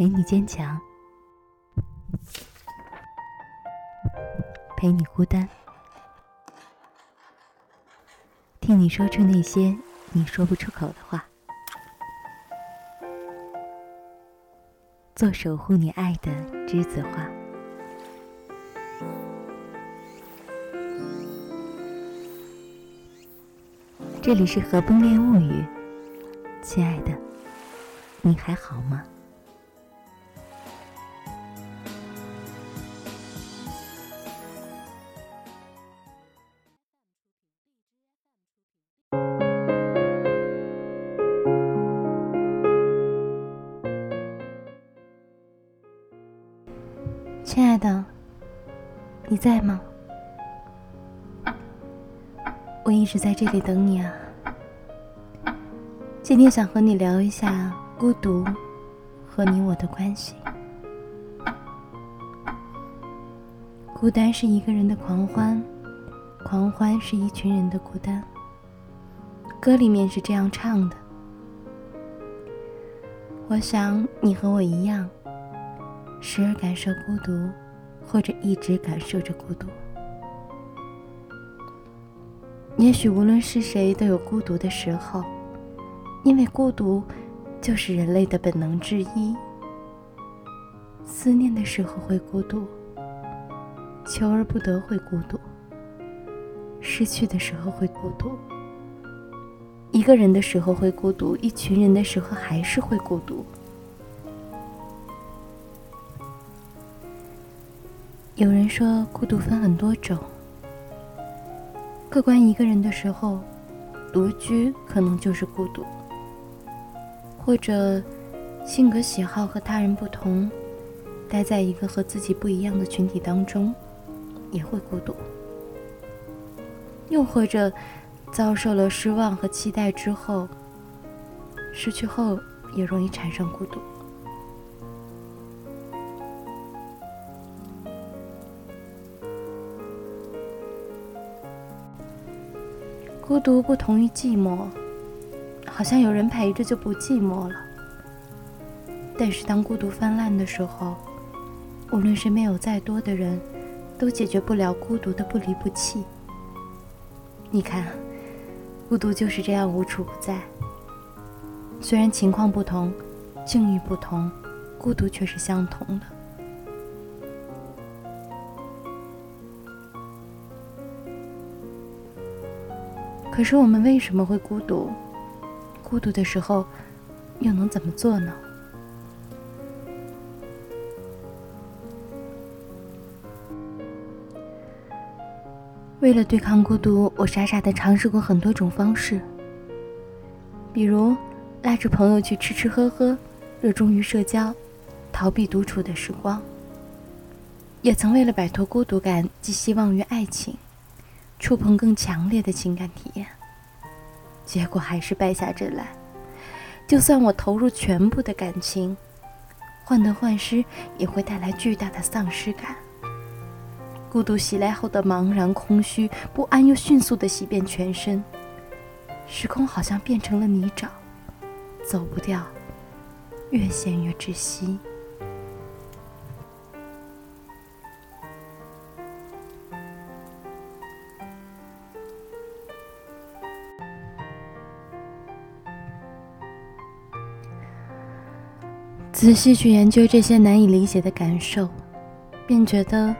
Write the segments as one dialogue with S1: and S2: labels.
S1: 陪你坚强，陪你孤单，听你说出那些你说不出口的话，做守护你爱的栀子花。这里是《和风恋物语》，亲爱的，你还好吗？的，你在吗？我一直在这里等你啊。今天想和你聊一下孤独和你我的关系。孤单是一个人的狂欢，狂欢是一群人的孤单。歌里面是这样唱的：我想你和我一样。时而感受孤独，或者一直感受着孤独。也许无论是谁都有孤独的时候，因为孤独就是人类的本能之一。思念的时候会孤独，求而不得会孤独，失去的时候会孤独，一个人的时候会孤独，一群人的时候还是会孤独。有人说，孤独分很多种。客观一个人的时候，独居可能就是孤独；或者性格喜好和他人不同，待在一个和自己不一样的群体当中，也会孤独；又或者遭受了失望和期待之后，失去后也容易产生孤独。孤独不同于寂寞，好像有人陪着就不寂寞了。但是当孤独泛滥的时候，无论身边有再多的人，都解决不了孤独的不离不弃。你看，孤独就是这样无处不在。虽然情况不同，境遇不同，孤独却是相同的。可是我们为什么会孤独？孤独的时候，又能怎么做呢？为了对抗孤独，我傻傻的尝试过很多种方式，比如拉着朋友去吃吃喝喝，热衷于社交，逃避独处的时光；也曾为了摆脱孤独感，寄希望于爱情。触碰更强烈的情感体验，结果还是败下阵来。就算我投入全部的感情，患得患失也会带来巨大的丧失感。孤独袭来后的茫然、空虚、不安又迅速的袭遍全身，时空好像变成了泥沼，走不掉，越陷越窒息。仔细去研究这些难以理解的感受，便觉得，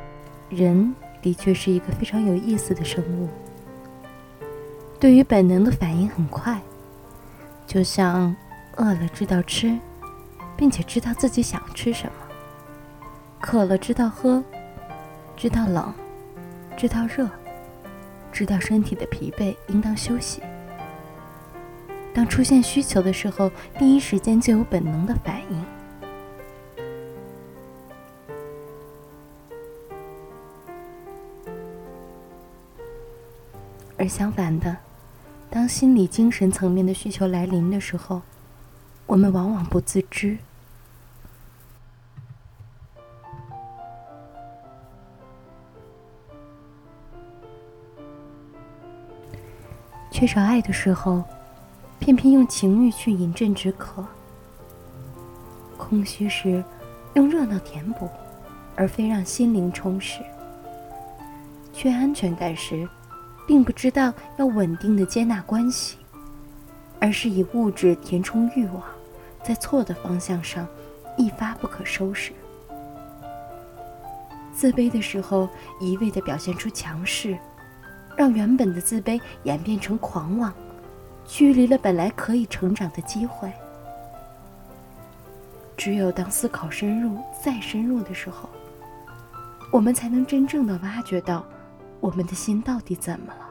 S1: 人的确是一个非常有意思的生物。对于本能的反应很快，就像饿了知道吃，并且知道自己想吃什么；渴了知道喝，知道冷，知道热，知道身体的疲惫应当休息。当出现需求的时候，第一时间就有本能的反应。而相反的，当心理、精神层面的需求来临的时候，我们往往不自知。缺少爱的时候，偏偏用情欲去饮鸩止渴；空虚时，用热闹填补，而非让心灵充实；缺安全感时，并不知道要稳定的接纳关系，而是以物质填充欲望，在错的方向上一发不可收拾。自卑的时候，一味的表现出强势，让原本的自卑演变成狂妄，距离了本来可以成长的机会。只有当思考深入、再深入的时候，我们才能真正的挖掘到，我们的心到底怎么了？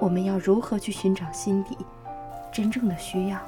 S1: 我们要如何去寻找心底真正的需要？